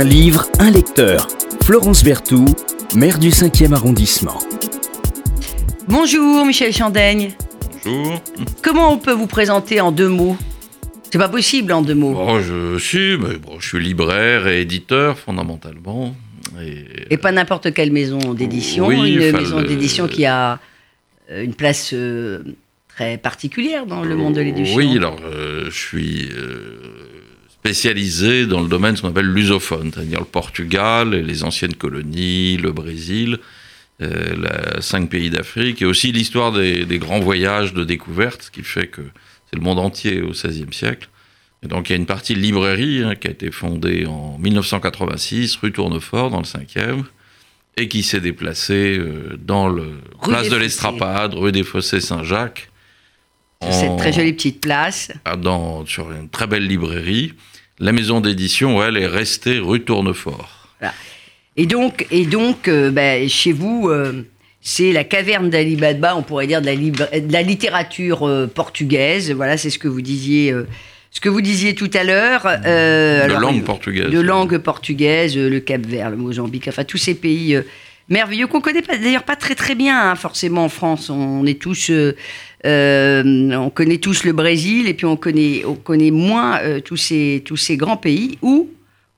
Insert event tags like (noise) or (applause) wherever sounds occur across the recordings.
Un livre, un lecteur. Florence Berthoud, maire du 5e arrondissement. Bonjour Michel Chandaigne. Bonjour. Comment on peut vous présenter en deux mots? C'est pas possible en deux mots. Bon, je suis, mais bon, je suis libraire et éditeur fondamentalement. Et, pas n'importe quelle maison d'édition, Oui, une maison le- d'édition qui a euh, une place euh, très particulière dans le monde de l'édition. Oui, alors euh, je suis euh, spécialisé dans le domaine ce qu'on appelle lusophone, c'est-à-dire le Portugal et les anciennes colonies, le Brésil, euh, la- cinq pays d'Afrique, et aussi l'histoire des, des grands voyages de découverte, ce qui fait que c'est le monde entier au XVIe siècle. Et donc il y a une partie librairie hein, qui a été fondée en 1986, rue Tournefort, dans le 5e, et qui s'est déplacée euh, dans le Rue place de l'Estrapade, rue des Fossés Saint-Jacques. Sur cette en- très jolie petite place. ah, dans, sur une très belle librairie. La maison d'édition, elle, est restée rue Tournefort. Et donc, et donc euh, ben, chez vous, euh, c'est la caverne d'Ali Baba, on pourrait dire de la, libra- de la littérature euh, portugaise. Voilà, c'est ce que vous disiez, ce que vous disiez tout à l'heure. De alors, langue portugaise. de langue portugaise, le Cap-Vert, le Mozambique, enfin tous ces pays merveilleux qu'on connaît pas, d'ailleurs pas très très bien hein, forcément en France. On est tous, euh, euh, on connaît tous le Brésil et puis on connaît, on connaît moins euh, tous ces tous ces grands pays où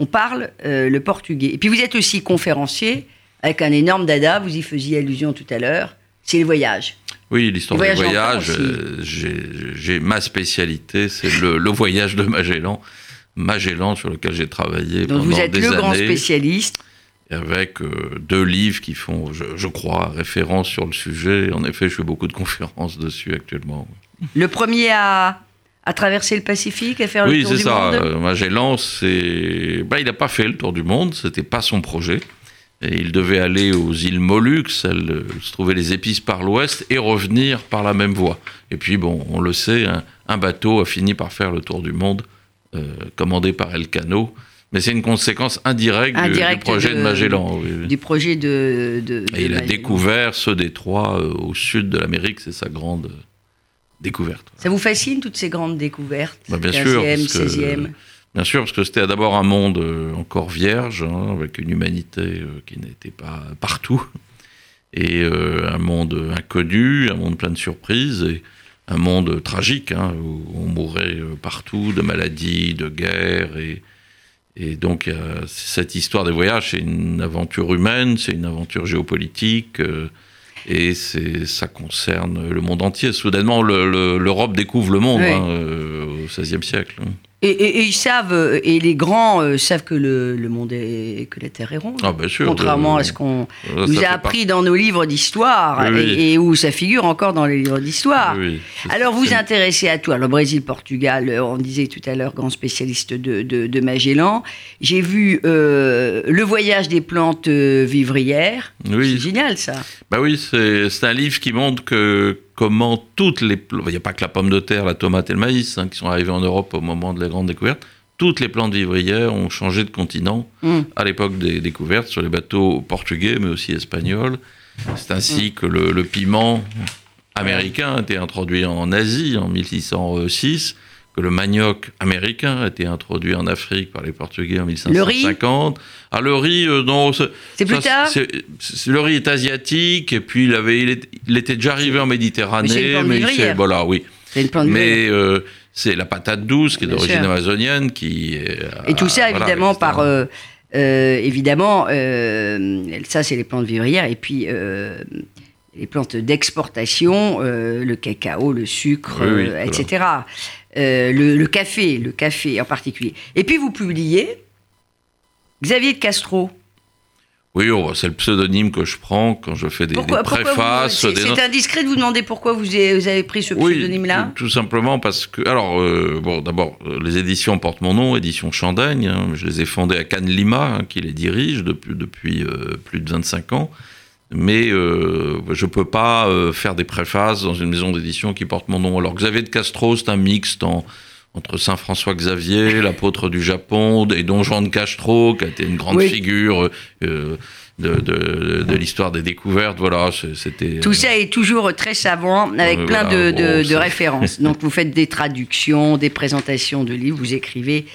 on parle le portugais. Et puis vous êtes aussi conférencier avec un énorme dada. Vous y faisiez allusion tout à l'heure. C'est le voyage. Oui, l'histoire Les des voyages voyages, j'ai- ma spécialité, c'est le, le voyage de Magellan. Magellan, sur lequel j'ai travaillé Donc pendant vous êtes des le grand années, spécialiste. Avec euh, deux livres qui font, je, je crois, référence sur le sujet. En effet, je fais beaucoup de conférences dessus actuellement. Le premier à, à traverser le Pacifique, à faire le Oui, tour du ça. monde. Magellan, c'est. Bah, il n'a pas fait le tour du monde, c'était pas son projet. Et il devait aller aux îles Moluques, euh, se trouvaient les épices par l'ouest, et revenir par la même voie. Et puis, bon, on le sait, un, un bateau a fini par faire le tour du monde, euh, commandé par Elcano. Mais c'est une conséquence indirecte, du- projet de, de- Magellan. oui, du projet de. de- Et de il a découvert ce détroit euh, au sud de l'Amérique, c'est sa grande euh, découverte. Ça vous fascine toutes ces grandes découvertes? Bah, bien sûr, 15e, parce que- 16e. Bien sûr, parce que c'était d'abord un monde euh, encore vierge, hein, avec une humanité qui n'était pas partout, et euh, un monde inconnu, un monde plein de surprises, et un monde tragique, hein, où on mourait partout de maladies, de guerres, et, et donc euh, cette histoire des voyages, c'est une aventure humaine, c'est une aventure géopolitique, euh, et ça concerne le monde entier. Soudainement, le- le- l'Europe découvre le monde Oui. hein, euh, au XVIe siècle. Et, et- et ils savent, euh, et les grands euh, savent que le, le monde est. que la Terre est ronde. Ah, bien sûr. Contrairement euh, à ce qu'on nous a appris dans nos livres d'histoire, Oui, oui. et, et où ça figure encore dans les livres d'histoire. oui, Alors vous intéressez à tout. Alors Brésil, Portugal, on disait tout à l'heure, grand spécialiste de, de, de Magellan. J'ai vu euh, le voyage des plantes vivrières. Oui. C'est génial ça. Bah oui, c'est un livre qui montre que comment toutes les... Il n'y a pas que la pomme de terre, la tomate et le maïs hein, qui sont arrivés en Europe au moment de la grande découverte. Toutes les plantes vivrières ont changé de continent Mm. à l'époque des découvertes sur les bateaux portugais, mais aussi espagnols. C'est ainsi que le, le piment américain a été introduit en Asie en 1606, que le manioc américain a été introduit en Afrique par les Portugais en Le riz 1550. Ah, le riz, euh, non, c'est- plus tard c'est- c'est- Le riz est asiatique, et puis il, avait, il, est- il était déjà arrivé en Méditerranée, mais c'est voilà, oui. C'est une plante. Mais euh, c'est la patate douce qui est d'origine amazonienne qui est, Et tout ça, voilà, évidemment, etc. par. euh, euh, évidemment, euh, ça, c'est les plantes vivrières. Et puis, euh, les plantes d'exportation, euh, le cacao, le sucre, Oui, oui, euh, voilà. Euh, le, le café, le café en particulier. Et puis, vous publiez Xavier de Castro. Oui, oh, c'est le pseudonyme que je prends quand je fais des, Pourquoi, des pourquoi vous- préfaces. C'est des c'est notes. indiscret de vous demander pourquoi vous avez, vous avez pris ce Oui, pseudonyme-là tout, tout simplement parce que. Alors, euh, bon, d'abord, euh, les éditions portent mon nom, édition Chandaigne. hein. je les ai fondées à Cannes Lima, hein, qui les dirige depuis, depuis euh, plus de 25 ans. Mais euh, je ne peux pas euh, faire des préfaces dans une maison d'édition qui porte mon nom. Alors, Xavier de Castro, c'est un mixte en- entre Saint François Xavier, l'apôtre du Japon, et Don Juan de Castro, qui a été une grande Oui. figure euh, de, de- de l'histoire des découvertes. Voilà, c'était. Tout ça est toujours très savant, avec plein voilà, de, de- bon, de c'est- références. Donc vous faites des traductions, des présentations de livres, vous écrivez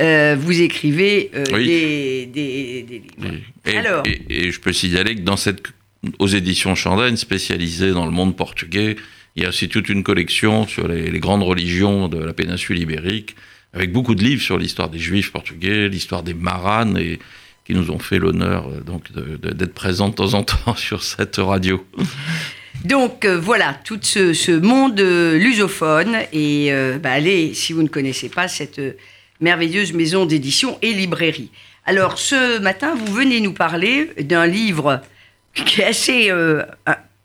euh, vous écrivez euh, Oui. des, des- des livres. Et, Alors et- et je peux signaler que dans cette, aux éditions Chandelle, spécialisées dans le monde portugais, il y a aussi toute une collection sur les, les grandes religions de la péninsule ibérique, avec beaucoup de livres sur l'histoire des Juifs portugais, l'histoire des Maranes, et qui nous ont fait l'honneur euh, donc d'être présents de temps en temps (laughs) sur cette radio. Donc euh, voilà, tout ce, ce monde lusophone. Et bah, allez, si vous ne connaissez pas cette merveilleuse maison d'édition et librairie. Alors ce matin, vous venez nous parler d'un livre qui est assez euh,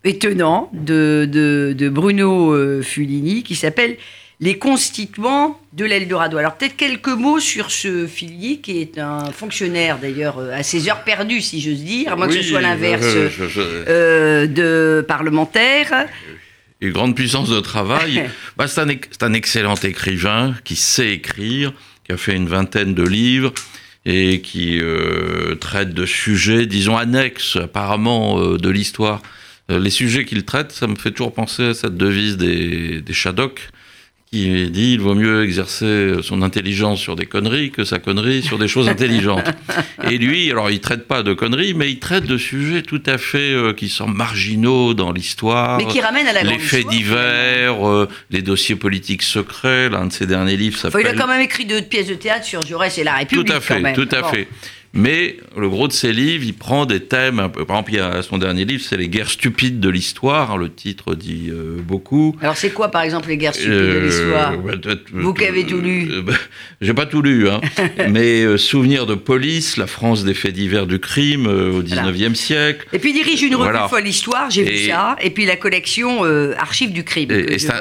étonnant de, de- de Bruno euh, Fulini qui s'appelle Les constituants de l'Eldorado. Alors peut-être quelques mots sur ce Fulini qui est un fonctionnaire d'ailleurs euh, à ses heures perdues, si j'ose dire, à moins que ce soit l'inverse. euh, de parlementaires. une grande puissance de travail. (laughs) Bah, c'est, un, ex- c'est un excellent écrivain qui sait écrire, qui a fait une vingtaine de livres et qui euh, traite de sujets, disons, annexes apparemment euh, de l'histoire. Euh, les sujets qu'il traite, ça me fait toujours penser à cette devise des, des qui dit il vaut mieux exercer son intelligence sur des conneries que sa connerie sur des choses intelligentes. (laughs) Et lui, alors il traite pas de conneries, mais il traite de sujets tout à fait euh, qui sont marginaux dans l'histoire Mais qui ramène à la les faits histoire, divers, euh, les dossiers politiques secrets. L'un de ses derniers livres Enfin, il a s'appelle. quand même écrit deux pièces de théâtre sur Jaurès et la tout République. à fait, quand même. tout à Bon. fait. Mais le gros de ses livres, il prend des thèmes. un peu- Par exemple, il y a son dernier livre, c'est les guerres stupides de l'histoire. Le titre dit euh, beaucoup. Alors c'est quoi par exemple les guerres stupides de Euh, l'histoire bah, Vous qui avez tout lu. Euh, bah, J'ai pas tout lu, hein. (laughs) mais euh, Souvenir de police, la France des faits divers du crime au 19e siècle. Et puis il dirige une revue Voilà. folle histoire, j'ai vu ça. Et puis la collection Archives du crime, Et, et c'est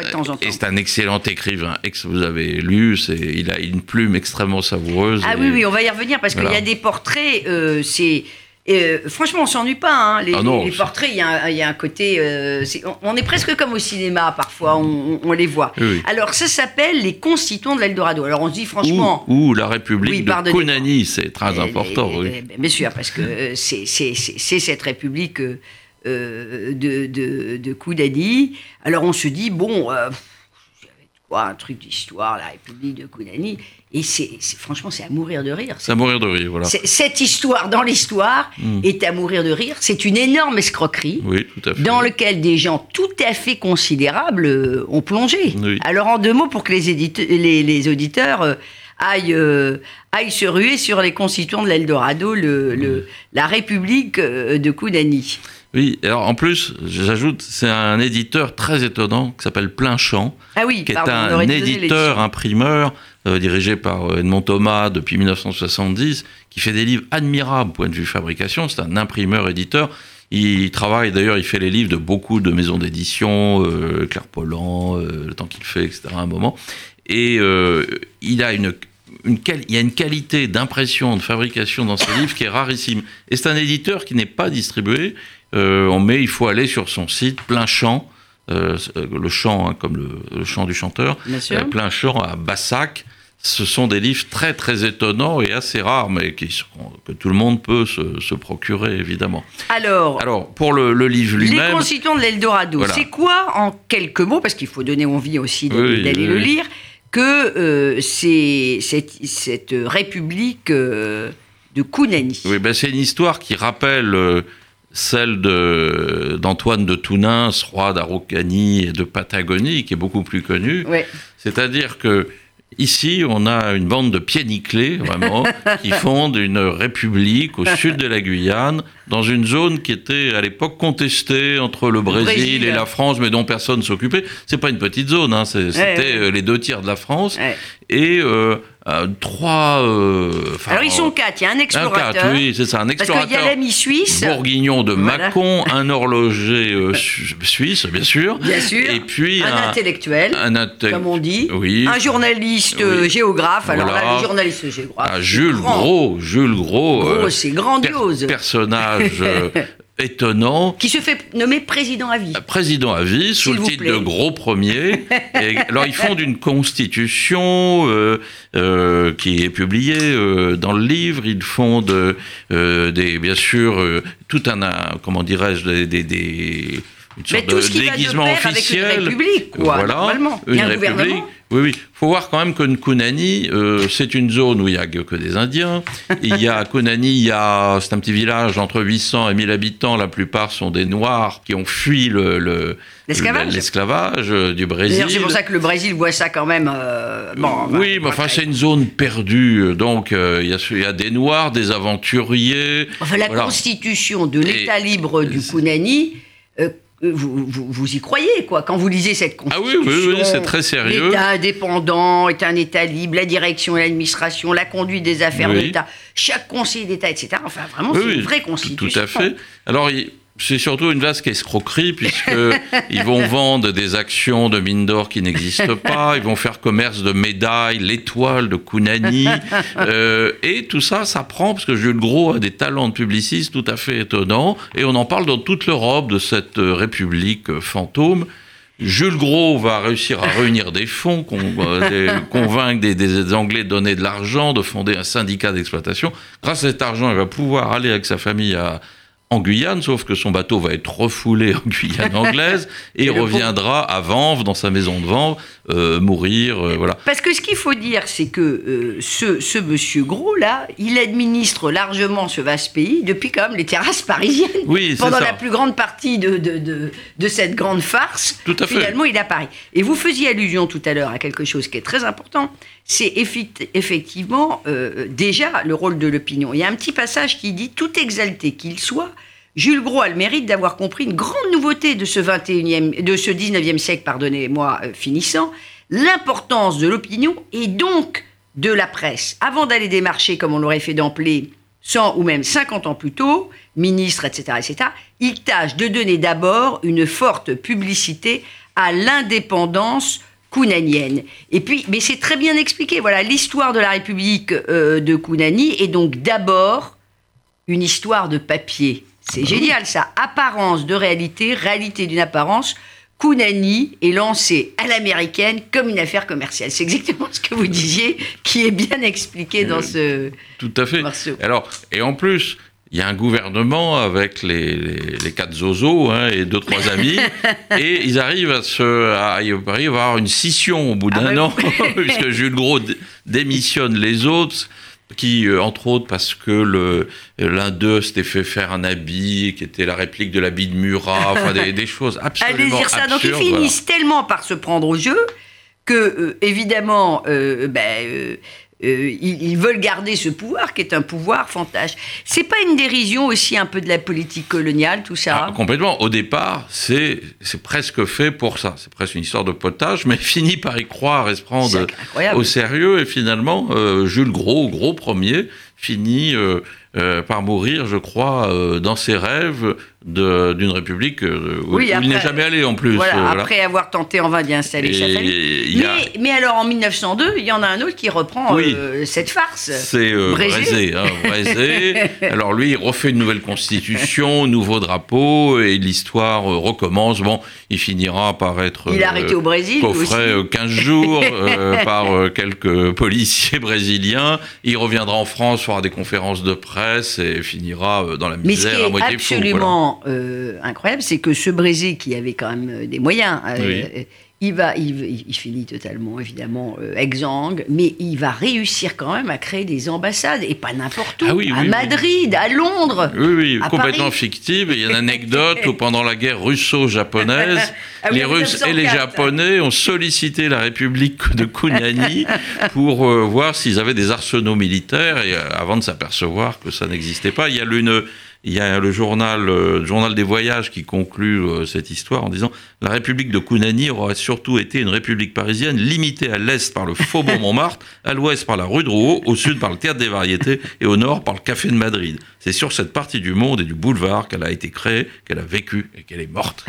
un, excellent écrivain. Ex, vous avez lu, il a une plume extrêmement savoureuse. Ah et- oui, oui, on va y revenir parce qu'il y a des portraits, euh, c'est. euh, franchement, on s'ennuie pas. hein. Les, Ah non, les c'est- portraits, il y, a un- il y a un côté. euh, on, on est presque comme au cinéma parfois, on, on les voit. Oui. Alors, ça s'appelle Les Constituants de l'Eldorado. Alors, on se dit franchement. Ou, ou la République Oui, de. Konani, c'est très Euh, important. euh, oui. euh, Bien sûr, parce que c'est cette république de, de, de Koudani. Alors on se dit, bon, euh, pff, ça va être quoi, un truc d'histoire, la république de Koudani Et c'est franchement, c'est à mourir de rire. C'est à mourir de rire, voilà. Cette histoire dans l'histoire Mm. est à mourir de rire. C'est une énorme escroquerie Oui, tout à fait. dans lequel des gens tout à fait considérables euh, ont plongé. Oui. Alors en deux mots, pour que les, édite- les, les auditeurs euh, aillent, euh, aillent se ruer sur les constituants de l'Eldorado, le, le- la République de Koudani. Oui, alors en plus, j'ajoute, c'est un éditeur très étonnant qui s'appelle Plein Champ, Ah oui, qui est pardon, un éditeur, imprimeur, euh, dirigé par euh, Edmond Thomas depuis 1970, qui fait des livres admirables point de vue fabrication. C'est un imprimeur-éditeur. Il travaille, d'ailleurs, il fait les livres de beaucoup de maisons d'édition, euh, Claire Pollan, euh, le temps qu'il fait, etc. à un moment. Et il a une, une il y a une qualité d'impression, de fabrication dans ses livres qui est rarissime. Et c'est un éditeur qui n'est pas distribué. Euh, on met, il faut aller sur son site, plein champ, euh, le chant, hein, comme le, le chant du chanteur, euh, plein champ à Bassac. Ce sont des livres très très étonnants et assez rares, mais qui que tout le monde peut se, se procurer évidemment. Alors, Alors pour le, le livre les lui-même, constituants de l'Eldorado, Voilà. c'est quoi en quelques mots, parce qu'il faut donner envie aussi d'aller Oui, d'aller oui, le oui. lire, que euh, c'est cette, cette république euh, de Kounani. oui, ben, c'est une histoire qui rappelle euh, celle de- d'Antoine de Tounins, roi d'Araucanie et de Patagonie, qui est beaucoup plus connue. C'est-à-dire que ici, on a une bande de pieds nickelés, vraiment, (laughs) qui fondent une république au sud de la Guyane, dans une zone qui était à l'époque contestée entre le Brésil, Brésil. et la France, mais dont personne s'occupait. C'est pas une petite zone, hein, c'était ouais. euh, les deux tiers de la France. Ouais. Et euh, euh, trois. euh, Alors ils sont quatre, il y a un un explorateur. quatre, oui, c'est ça, un Parce qu'il y a explorateur. l'ami suisse, Bourguignon de Voilà. Mâcon, (laughs) un horloger euh, su- suisse, bien sûr. bien sûr, Et puis un, un, intellectuel, un inte- comme on dit, Oui. un journaliste euh, Oui. géographe. Alors Voilà. là, le journaliste géographe, Ah, Jules grand. Gros, Jules Gros, Gros, euh, c'est per- grandiose. personnage euh, (laughs) étonnant. Qui se fait nommer président à vie. Président à vie, sous le titre plaît. de Gros Premier. (laughs) Et alors, ils font une constitution euh, euh, qui est publiée euh, dans le livre. Ils font de, euh, des, bien sûr, euh, tout un, un- comment dirais-je, des, des- des- une Mais tout de ce qui va de déguisement pair avec une officiel. république, quoi, voilà, normalement. Il y une a un république. gouvernement. Oui, oui. faut voir quand même que Kunani, euh, c'est une zone où il n'y a que des Indiens. Il y a (laughs) Kunani, il y a, c'est un petit village d'entre 800 et 1000 habitants. La plupart sont des Noirs qui ont fui le, le- L'esclavage. l'esclavage, euh, du Brésil. C'est pour ça que le Brésil voit ça quand même. euh, bon, oui, mais enfin, c'est une zone perdue. Donc, euh, il y, a, il y a des Noirs, des aventuriers. Enfin, la Voilà. constitution de l'État libre du Kunani, euh, vous, vous, vous y croyez, quoi, quand vous lisez cette Ah oui, constitution. oui, oui, c'est très sérieux. L'État indépendant est un État libre, la direction et l'administration, la conduite des affaires de Oui. l'État, chaque conseiller d'État, etc. Enfin, vraiment, c'est une vraie tout- constitution. Tout à fait. Alors, il- c'est surtout une vaste escroquerie, puisqu'ils (laughs) vont vendre des actions de mines d'or qui n'existent pas, ils vont faire commerce de médailles, l'étoile de Kunani, (laughs) euh, et tout ça, ça prend, parce que Jules Gros a des talents de publiciste tout à fait étonnants, et on en parle dans toute l'Europe de cette euh, république euh, fantôme. Jules Gros va réussir à réunir des fonds, con- euh, des- (laughs) convaincre des, des Anglais de donner de l'argent, de fonder un syndicat d'exploitation. Grâce à cet argent, il va pouvoir aller avec sa famille à, en Guyane, sauf que son bateau va être refoulé en Guyane anglaise (laughs) et, Et reviendra à Vanves, dans sa maison de Vanves, euh, mourir. euh, voilà. Parce que ce qu'il faut dire, c'est que euh, ce, ce monsieur Gros, là, il administre largement ce vaste pays depuis quand même les terrasses parisiennes. Oui, Pendant ça. la plus grande partie de, de, de, de cette grande farce, Tout à fait. finalement, il est à Paris. Et vous faisiez allusion tout à l'heure à quelque chose qui est très important, c'est effectivement déjà le rôle de l'opinion. Il y a un petit passage qui dit, tout exalté qu'il soit, Jules Gros a le mérite d'avoir compris une grande nouveauté de ce 21e, de ce 19e siècle, pardonnez-moi, euh, finissant, l'importance de l'opinion et donc de la presse. Avant d'aller démarcher, comme on l'aurait fait d'emblée, 100 ou même 50 ans plus tôt, ministre, etc., etc., il tâche de donner d'abord une forte publicité à l'indépendance kunanienne. Et puis, mais c'est très bien expliqué, voilà, l'histoire de la République euh, de Kunani est donc d'abord une histoire de papier. C'est génial ça. Apparence de réalité, réalité d'une apparence. Kunani est lancé à l'américaine comme une affaire commerciale. C'est exactement ce que vous disiez, qui est bien expliqué dans ce Tout à fait. morceau. Alors, et en plus, il y a un gouvernement avec les, les, les quatre zozos hein, et deux, trois (laughs) amis, et ils arrivent à se. À, avoir une scission au bout Ah d'un bah an, (laughs) puisque Jules Gros dé- démissionne les autres. Qui, euh, entre autres, parce que le- l'un d'eux s'était fait faire un habit qui était la réplique de l'habit de Murat, enfin des, des choses (laughs) Allez absolument dire ça. Donc ils absurdes, voilà. finissent tellement par se prendre au jeu que, euh, évidemment, euh, ben, euh, euh, ils, ils veulent garder ce pouvoir qui est un pouvoir fantasme. C'est pas une dérision aussi un peu de la politique coloniale, tout ça Ah, complètement. Au départ, c'est c'est presque fait pour ça. C'est presque une histoire de potage, mais (laughs) finit par y croire et se prendre incroyable. au sérieux. Et finalement, euh, Jules Gros, gros premier, finit euh, euh, par mourir, je crois, euh, dans ses rêves d'une république euh, où, Oui, où il n'est jamais allé en plus. Voilà, voilà. après avoir tenté en vain d'y installer sa famille. a- Mais, mais alors en 1902, il y en a un autre qui reprend Oui. cette farce. C'est Brézé. Brézé, hein, Brézé. (laughs) Alors lui, il refait une nouvelle constitution, nouveau drapeau, et l'histoire recommence. Bon, il finira par être Il euh, arrêté au Brésil coffret aussi. euh, 15 jours par quelques policiers brésiliens. Il reviendra en France, fera des conférences de presse et finira euh, dans la Mais ce misère qui à est moitié fou. voilà. absolument euh, incroyable, c'est que ce Brésil qui avait quand même euh, des moyens, Oui. Il, va, il, il finit totalement, évidemment, euh, exsangue, mais il va réussir quand même à créer des ambassades, et pas n'importe où, Ah oui, à oui, oui. Madrid, à Londres. Oui, oui, à complètement Paris. fictive. Il y a une anecdote où pendant la guerre russo-japonaise, (laughs) Ah les Russes et les 1904. Japonais ont sollicité la République de Kunani (laughs) pour euh, voir s'ils avaient des arsenaux militaires et euh, avant de s'apercevoir que ça n'existait pas. Il y a une, il y a le journal, euh, journal des voyages qui conclut euh, cette histoire en disant la République de Kunani aurait surtout été une République parisienne limitée à l'est par le Faubourg Montmartre, à l'ouest par la rue de Rouault, au sud par le Théâtre des Variétés et au nord par le Café de Madrid. C'est sur cette partie du monde et du boulevard qu'elle a été créée, qu'elle a vécu et qu'elle est morte.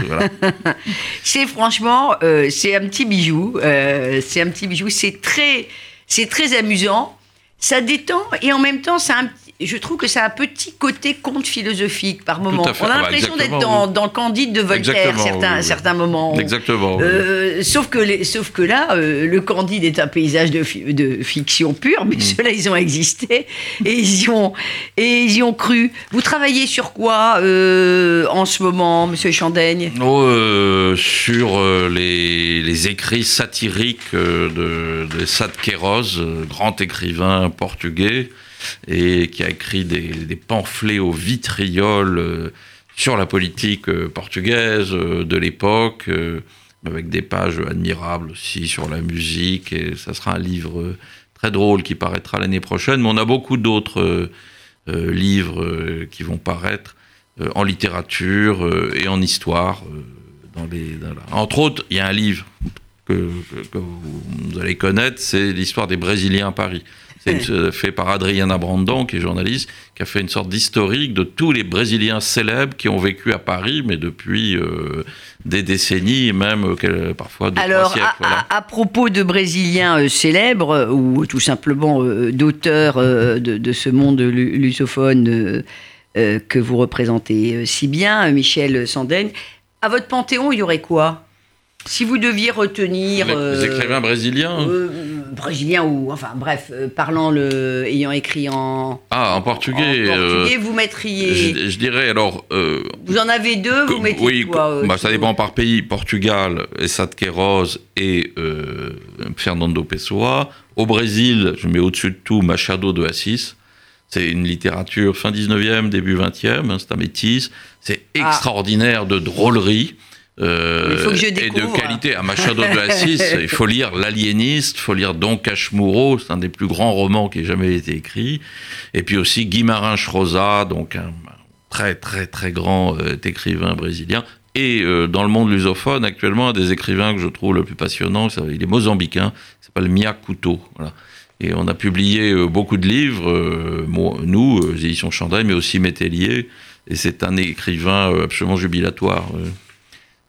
(laughs) C'est franchement, euh, c'est un petit bijou. c'est un petit bijou. C'est très, c'est très amusant. Ça détend et en même temps, ça je trouve que ça a un petit côté conte philosophique par moment. On a Ah bah, l'impression d'être dans, dans le Candide de Voltaire Exactement, certains, oui, oui. certains moments. Exactement. oui. Euh, sauf, que les- sauf que là, euh, le Candide est un paysage de, fi- de fiction pure, Mm. mais ceux-là, ils ont existé et ils y ont, et ils y ont cru. Vous travaillez sur quoi euh, en ce moment, monsieur Chandaigne? Oh, sur les, les écrits satiriques de, de Sad Queiroz, grand écrivain portugais, et qui a écrit des, pamphlets au vitriol euh, sur la politique euh, portugaise euh, de l'époque, avec des pages admirables aussi sur la musique, et ça sera un livre très drôle qui paraîtra l'année prochaine, mais on a beaucoup d'autres livres qui vont paraître en littérature et en histoire. Entre autres, il y a un livre que, vous allez connaître, c'est l'histoire des Brésiliens à Paris. C'est euh, fait par Adriana Brandon, qui est journaliste, qui a fait une sorte d'historique de tous les Brésiliens célèbres qui ont vécu à Paris, mais depuis euh, des décennies, même euh, parfois deux, Alors, siècles. à, voilà. à- à propos de Brésiliens euh, célèbres, ou tout simplement d'auteurs de, de ce monde lu- lusophone que vous représentez si bien, Michel Sandaigne, à votre panthéon, il y aurait quoi? Si vous deviez retenir... Les, les euh, écrivains brésiliens euh, brésiliens ou... Enfin, bref, euh, parlant le... ayant écrit en... Ah, en portugais. en portugais, vous mettriez... je, je dirais alors. Vous en avez deux, vous mettez oui, quoi bah, ça dépend par pays. Portugal, Essad Queiroz et Fernando Pessoa. Au Brésil, je mets au-dessus de tout Machado de Assis. C'est une littérature fin 19e, début 20e, hein, c'est un métis. C'est Ah. extraordinaire de drôlerie. Euh, Il faut que je et de qualité. À Machado de Assis, (laughs) il faut lire L'Aliéniste, il faut lire Don Cashmuro, c'est un des plus grands romans qui ait jamais été écrit. Et puis aussi Guimarães Rosa, donc un, très très très grand euh, écrivain brésilien. Et euh, dans le monde lusophone, actuellement, un des écrivains que je trouve le plus passionnant, il est mozambicain, il s'appelle Mia Couto. Voilà. Et on a publié euh, beaucoup de livres, nous, éditions Chandail, mais aussi Métellier. Et c'est un écrivain absolument jubilatoire.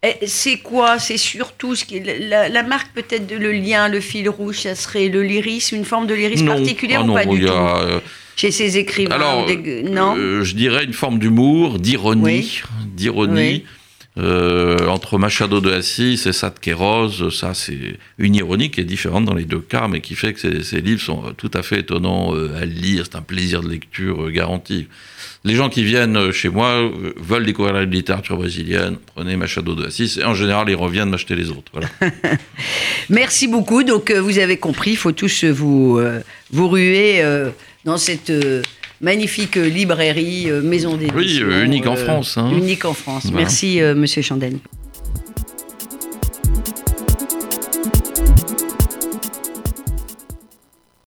Eh, C'est quoi? C'est surtout ce qui, la, la marque peut-être de le lien, le fil rouge, ça serait le lyrisme, une forme de lyrisme Non. particulière Ah ou pas du tout a, euh, Chez ces écrivains Alors, des- non? euh, je dirais une forme d'humour, d'ironie, Oui. d'ironie. Euh, entre Machado de Assis et Sad Queiroz, ça c'est une ironie qui est différente dans les deux cas, mais qui fait que ces, livres sont tout à fait étonnants euh, à lire, c'est un plaisir de lecture euh, garanti. Les gens qui viennent euh, chez moi euh, veulent découvrir la littérature brésilienne, prenez Machado de Assis, et en général ils reviennent m'acheter les autres. (laughs) Merci beaucoup. Donc, euh, vous avez compris, il faut tous euh, vous, euh, vous ruer euh, dans cette euh, magnifique euh, librairie, euh, maison d'édition. Oui, euh, unique en France, hein. Unique en France. Voilà. Merci, euh, monsieur Chandaigne.